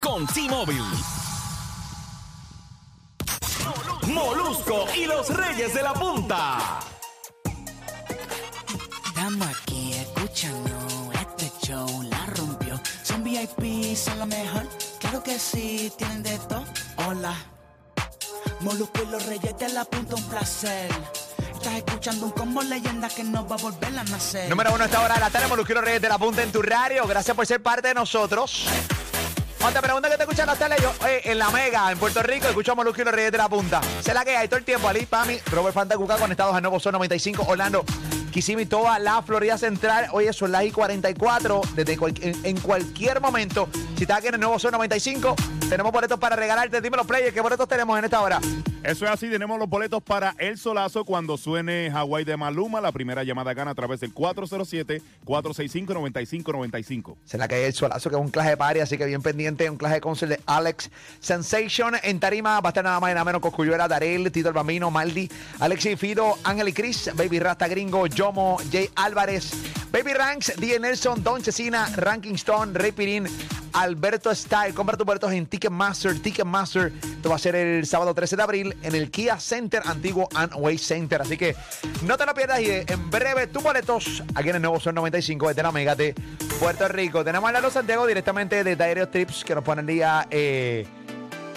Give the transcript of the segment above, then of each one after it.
con T-Mobile. Molusco y los Reyes de la Punta. Estamos aquí escuchando este show, la rompió. Son VIP, son lo mejor. Claro que sí, tienen de todo. Hola. Molusco y los reyes de la punta, un placer. Estás escuchando un combo leyenda que no va a volver a nacer. Número uno a esta hora de la tarde, Molusco y los Reyes de la Punta en tu radio. Gracias por ser parte de nosotros. Cuando te preguntan que te escuchan tele, yo eh, en la Mega, en Puerto Rico, escucho a Molusco y los Reyes de la Punta. Sé la que hay todo el tiempo. Ali, Pami, Robert Fantacuca conectados al nuevo Sol 95, Orlando, Kissimmee, la Florida Central. Oye, son las y 44. Desde cual- en cualquier momento, si estás aquí en el nuevo Sol 95, tenemos boletos para regalarte. Dime los players, ¿qué boletos tenemos en esta hora? Eso es así, tenemos los boletos para El Solazo cuando suene Hawái de Maluma. La primera llamada gana a través del 407-465-9595. Se la que hay el solazo, que es un clase de party, así que bien pendiente, un clase de concert de Alex Sensation. En Tarima va a estar nada más y nada menos Coscuyuela, Darel, Tito el Bambino, Maldi, Alexi Fido, Ángel y Chris, Baby Rasta Gringo, Yomo, Jay Álvarez, Baby Ranks, D. Nelson, Don Chesina, Ranking Stone, Pirín, Alberto Style. Compra tus boletos en Ticketmaster, Ticketmaster. Esto va a ser el sábado 13 de abril en el Kia Center, antiguo Way Center. Así que no te lo pierdas y en breve tus boletos aquí en el nuevo Sol 95 desde la Mega de Puerto Rico. Tenemos a Lalo Santiago directamente de Diario Trips que nos pone el día. eh,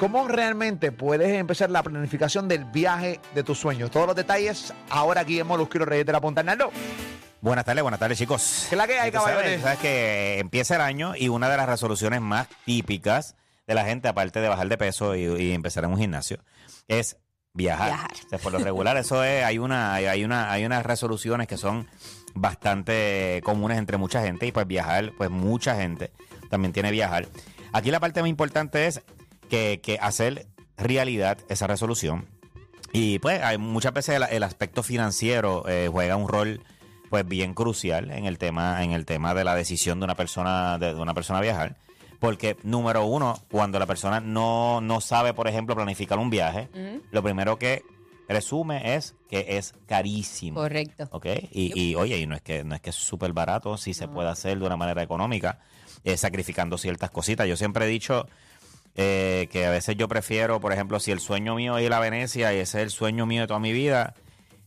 ¿Cómo realmente puedes empezar la planificación del viaje de tus sueños? Todos los detalles ahora aquí en los Reyes de la Punta. Naldo, Buenas tardes, buenas tardes, chicos. ¿qué es la que hay, Tú sabes, que empieza el año y una de las resoluciones más típicas de la gente, aparte de bajar de peso y, y empezar en un gimnasio, es viajar. Viajar. O sea, por lo regular, eso es, hay una, hay- hay una, hay unas resoluciones que son bastante comunes entre mucha gente y pues viajar, pues mucha gente también tiene viajar. Aquí la parte más importante es que, que hacer realidad esa resolución. Y pues hay muchas veces el, el aspecto financiero eh, juega un rol pues bien crucial en el tema en el tema de la decisión de una persona de, de una persona viajar porque número uno cuando la persona no, no sabe por ejemplo planificar un viaje lo primero que presume es que es carísimo Correcto. ¿ok? Y, y, oye, y no es que no es que es súper barato, sí se puede hacer de una manera económica, eh, sacrificando ciertas cositas. Yo siempre he dicho eh, que a veces yo prefiero, por ejemplo, si el sueño mío es ir a Venecia y ese es el sueño mío de toda mi vida,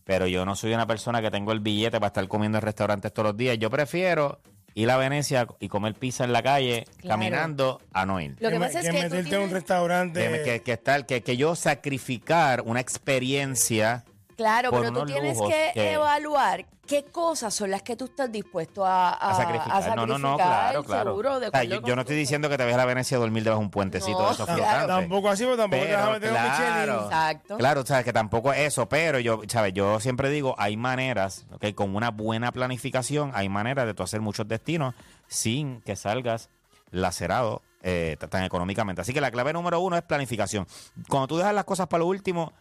pero yo no soy una persona que tengo el billete para estar comiendo en restaurantes todos los días. Yo prefiero ir a Venecia y comer pizza en la calle, Claro. caminando, a no ir. Lo que que, pasa es que tú meterte en un restaurante. Que, que, que estar- que, que yo sacrificar una experiencia Claro, por pero tú tienes lujos que, que- evaluar qué cosas son las que tú estás dispuesto a, a, a sacrificar. a no, no, no, sacrificar, claro, claro. Seguro, de O sea, acuerdo yo, con no estoy tu- diciendo que te vayas a la Venecia a dormir debajo de un puentecito No, de esos claro. flotantes. Tampoco así, pero tampoco te vas a meter un Michelin. Exacto. Claro, o sea, que tampoco es eso, pero yo, ¿sabes? Yo siempre digo, hay maneras, ¿ok? Con una buena planificación, hay maneras de tú hacer muchos destinos sin que salgas lacerado eh, t- tan económicamente. Así que la clave número uno es planificación. Cuando tú dejas las cosas para lo último,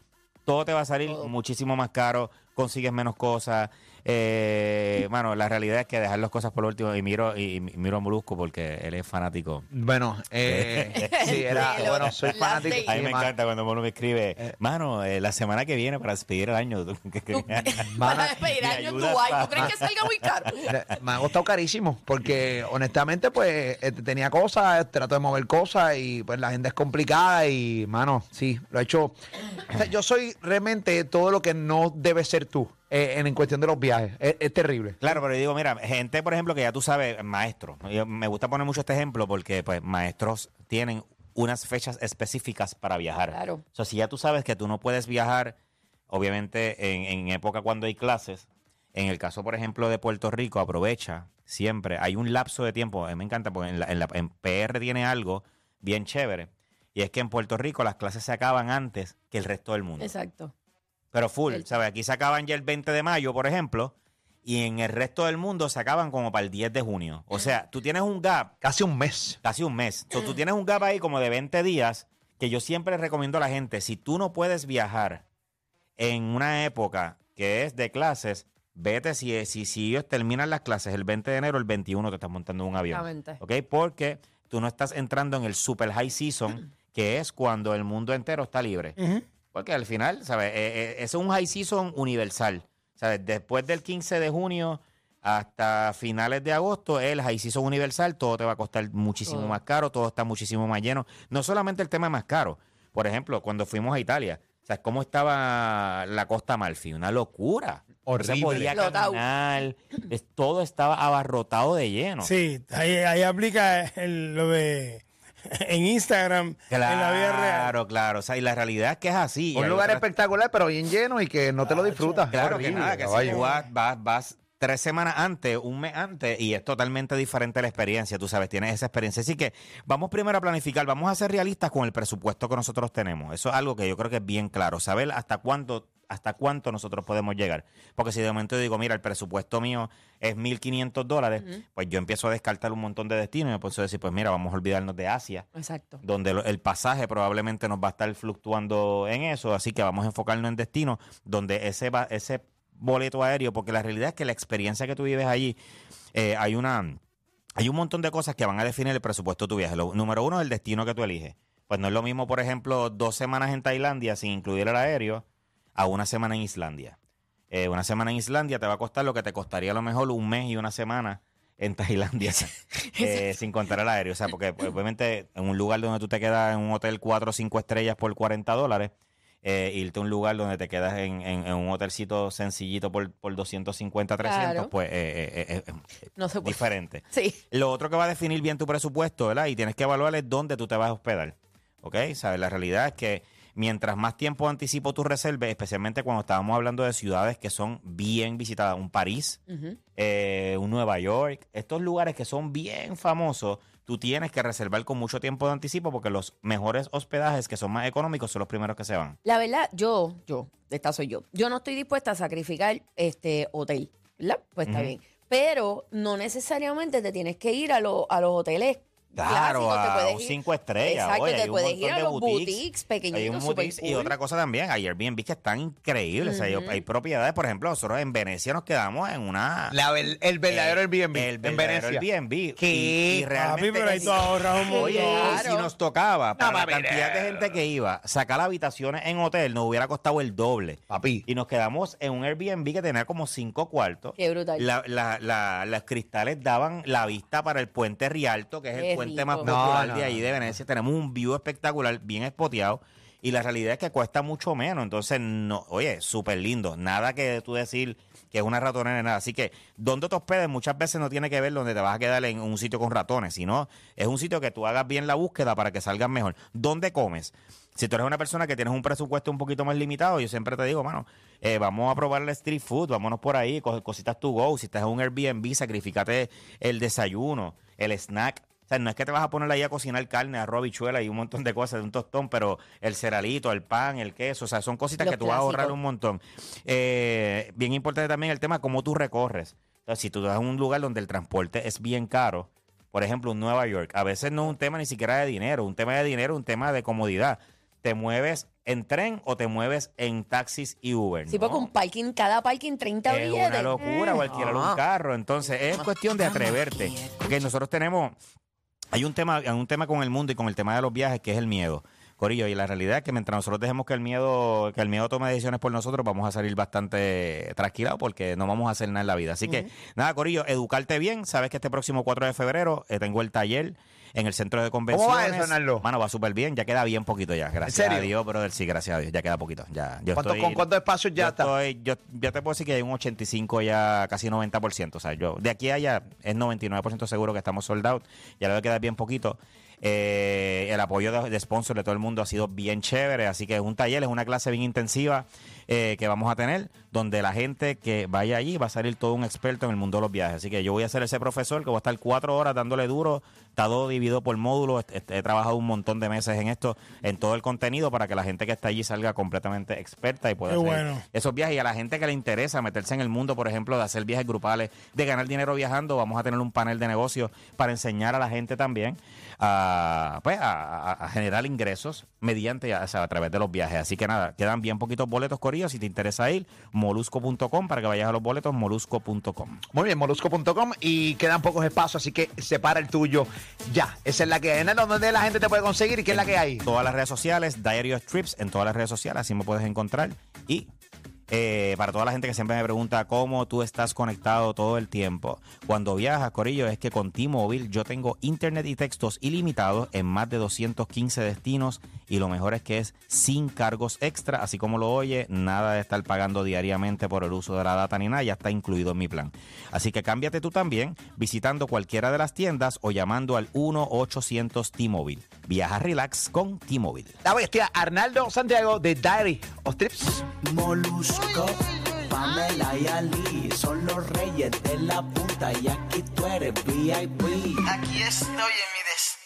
todo te va a salir muchísimo más caro, consigues menos cosas. Eh, bueno, la realidad es que dejar las cosas por lo último, y miro, y, y miro a Molusco porque él es fanático. Bueno, eh, sí, era, Sí, lo- bueno, soy fanático. A mí me encanta cuando Mono me escribe, mano, eh, la semana que viene para despedir el año. tú- que- que- Para despedir Me año en Dubái, ¿tú crees que salga muy caro? Me ha costado carísimo porque honestamente pues eh, tenía cosas, trato de mover cosas y pues la agenda es complicada y mano, sí, lo he hecho. O sea, yo soy realmente todo lo que no debe ser tú eh, en, en cuestión de los viajes. Es, es terrible. Claro, pero yo digo, mira, gente, por ejemplo, que ya tú sabes, maestros. Yo- me gusta poner mucho este ejemplo porque, pues, maestros tienen unas fechas específicas para viajar. Claro. O sea, si ya tú sabes que tú no puedes viajar, obviamente en, en época cuando hay clases, en el caso, por ejemplo, de Puerto Rico, aprovecha siempre. Hay un lapso de tiempo, a mí me encanta, porque en, la- en la- en PR tiene algo bien chévere, y es que en Puerto Rico las clases se acaban antes que el resto del mundo. Exacto. Pero full, El- ¿sabes? Aquí se acaban ya el 20 de mayo, por ejemplo, y en el resto del mundo se acaban como para el 10 de junio. O sea, tú tienes un gap, Casi un mes. casi un mes. So, tú tienes un gap ahí como de 20 días que yo siempre recomiendo a la gente, si tú no puedes viajar en una época que es de clases, vete si, si, si ellos terminan las clases el 20 de enero, el 21 te estás montando en un avión. Exactamente. ¿Ok? Porque tú no estás entrando en el super high season, que es cuando el mundo entero está libre. Porque al final, ¿sabes? Eh, eh, es un high season universal. ¿Sabes? Después del 15 de junio hasta finales de agosto, el high season universal, todo te va a costar muchísimo más caro, todo está muchísimo más lleno. No solamente el tema más caro. Por ejemplo, cuando fuimos a Italia, ¿sabes cómo estaba la Costa Amalfi? Una locura. No Horrible. se podía caminar. es- todo estaba abarrotado de lleno. Sí, ahí, ahí aplica el- lo de en Instagram, en la vida real. Claro, claro. O sea, y la realidad es que es así. Un lugar otras- espectacular, pero bien lleno y que no te lo disfrutas. Claro Horrible, que nada, que si vas, vas, vas tres semanas antes, un mes antes, y es totalmente diferente la experiencia, tú sabes, tienes esa experiencia. Así que vamos primero a planificar, vamos a ser realistas con el presupuesto que nosotros tenemos. Eso es algo que yo creo que es bien claro, saber hasta cuánto hasta cuánto nosotros podemos llegar. Porque si de momento yo digo, mira, el presupuesto mío es 1.500 dólares, pues yo empiezo a descartar un montón de destinos y me empiezo a decir, pues mira, vamos a olvidarnos de Asia Exacto. donde el pasaje probablemente nos va a estar fluctuando en eso, así que vamos a enfocarnos en destinos donde ese va- ese boleto aéreo, porque la realidad es que la experiencia que tú vives allí, eh, hay una hay un montón de cosas que van a definir el presupuesto de tu viaje. Lo, número uno es el destino que tú eliges. Pues no es lo mismo, por ejemplo, dos semanas en Tailandia sin incluir el aéreo a una semana en Islandia. Eh, una semana en Islandia te va a costar lo que te costaría a lo mejor un mes y una semana en Tailandia, eh, sin contar el aéreo. O sea, porque pues, obviamente en un lugar donde tú te quedas en un hotel 4 o 5 estrellas por 40 dólares, eh, irte a un lugar donde te quedas en, en- en un hotelcito sencillito por, por 250, 300, Claro. pues eh, eh, eh, eh, No se puede. diferente. Sí. Lo otro que va a definir bien tu presupuesto, ¿verdad? Y tienes que evaluar es dónde tú te vas a hospedar. ¿Ok? ¿Sabes? La realidad es que mientras más tiempo anticipo tú reserves, especialmente cuando estábamos hablando de ciudades que son bien visitadas, un París, eh, un Nueva York, estos lugares que son bien famosos, tú tienes que reservar con mucho tiempo de anticipo porque los mejores hospedajes que son más económicos son los primeros que se van. La verdad, yo, yo, esta soy yo. Yo no estoy dispuesta a sacrificar este hotel, ¿verdad? Pues está bien. Pero no necesariamente te tienes que ir a, lo- a los hoteles. Claro, a un cinco estrellas. Exacto, Oye, te hay un puedes montón ir a de los boutiques. boutiques pequeñitos, Hay un super boutiques y otra cosa también, hay Airbnb que están increíbles. O sea, hay- propiedades, por ejemplo, nosotros en Venecia nos quedamos en una... La ver- el verdadero eh, Airbnb El en Venecia. Airbnb. ¿Qué? Y, y realmente... Papi, pero ahí tú ahorras un montón. Oye, si nos tocaba, para la papi, cantidad de gente que iba, sacar habitaciones en hotel nos hubiera costado el doble. Papi. Y nos quedamos en un Airbnb que tenía como cinco cuartos. Qué brutal. La- la- la- los cristales daban la vista para el puente Rialto, que es el puente rico. más No, popular no, de ahí de Venecia. Tenemos un view espectacular, bien espoteado. Y la realidad es que cuesta mucho menos. Entonces, no, oye, súper lindo. Nada que tú decir que es una ratonera nada. Así que, donde te hospedes muchas veces no tiene que ver donde te vas a quedar en un sitio con ratones, sino es un sitio que tú hagas bien la búsqueda para que salgas mejor. ¿Dónde comes? Si tú eres una persona que tienes un presupuesto un poquito más limitado, yo siempre te digo, mano, eh, vamos a probar el street food, vámonos por ahí, coge cositas to go. Si estás en un Airbnb, sacrificate el desayuno, el snack. O sea, no es que te vas a poner ahí a cocinar carne, arroz, habichuela y un montón de cosas de un tostón, pero el ceralito, el pan, el queso, o sea, son cositas Los que tú vas a ahorrar un montón. Eh, bien importante también el tema cómo tú recorres. Entonces, si tú vas a un lugar donde el transporte es bien caro, por ejemplo, un Nueva York, a veces no es un tema ni siquiera de dinero, un tema de dinero, un tema de comodidad. ¿Te mueves en tren o te mueves en taxis y Uber? Sí, porque un parking, cada parking 30 Es billetes. una locura o alquilar un Ah. carro. Entonces, es cuestión de atreverte. Porque nosotros tenemos. Hay un tema, un tema con el mundo y con el tema de los viajes que es el miedo. Corillo, y la realidad es que mientras nosotros dejemos que el miedo, que el miedo tome decisiones por nosotros, vamos a salir bastante trasquilados porque no vamos a hacer nada en la vida. Así que, nada, Corillo, educarte bien. Sabes que este próximo 4 de febrero eh, tengo el taller en el centro de convenciones. va eso, Arnaldo? Mano, va súper bien. Ya queda bien poquito ya. Gracias serio? a Dios, brother. Sí, gracias a Dios. Ya queda poquito. Ya, yo ¿Cuánto- estoy- ¿Con cuántos espacios ya yo está? estoy- yo, yo te puedo decir que hay un 85 ya, casi 90%. O sea, yo de aquí a allá es 99% seguro que estamos sold out. Ya le va a quedar bien poquito. Eh, el apoyo de, de sponsor de todo el mundo ha sido bien chévere, así que es un taller, es una clase bien intensiva eh, que vamos a tener, donde la gente que vaya allí va a salir todo un experto en el mundo de los viajes. Así que yo voy a ser ese profesor que voy a estar cuatro horas dándole duro, está todo dividido por módulos, he, he trabajado un montón de meses en esto, en todo el contenido para que la gente que está allí salga completamente experta y pueda Qué hacer bueno. esos viajes y a la gente que le interesa meterse en el mundo, por ejemplo, de hacer viajes grupales, de ganar dinero viajando, vamos a tener un panel de negocios para enseñar a la gente también a, pues, a, generar ingresos mediante, o sea, a través de los viajes. Así que nada, quedan bien poquitos boletos, Corillo. Si te interesa ir, molusco.com para que vayas a los boletos, molusco.com. Muy bien, molusco.com y quedan pocos espacios, así que separa el tuyo ya. Esa es la que hay. Nando, ¿Dónde la gente te puede conseguir y qué es la que hay? todas las redes sociales, Diary of Trips en todas las redes sociales, así me puedes encontrar. Y eh, para toda la gente que siempre me pregunta cómo tú estás conectado todo el tiempo, cuando viajas, Corillo, es que con T-Mobile yo tengo internet y textos ilimitados en más de 215 destinos y lo mejor es que es sin cargos extra, así como lo oye, nada de estar pagando diariamente por el uso de la data ni nada, ya está incluido en mi plan. Así que cámbiate tú también visitando cualquiera de las tiendas o llamando al 1-800 T-Mobile. Viaja relax con T-Mobile. La bestia Arnaldo Santiago de Diary of Trips. Molusco, Pamela y Ali son los reyes de la punta y aquí tú eres VIP. Aquí estoy en mi destino.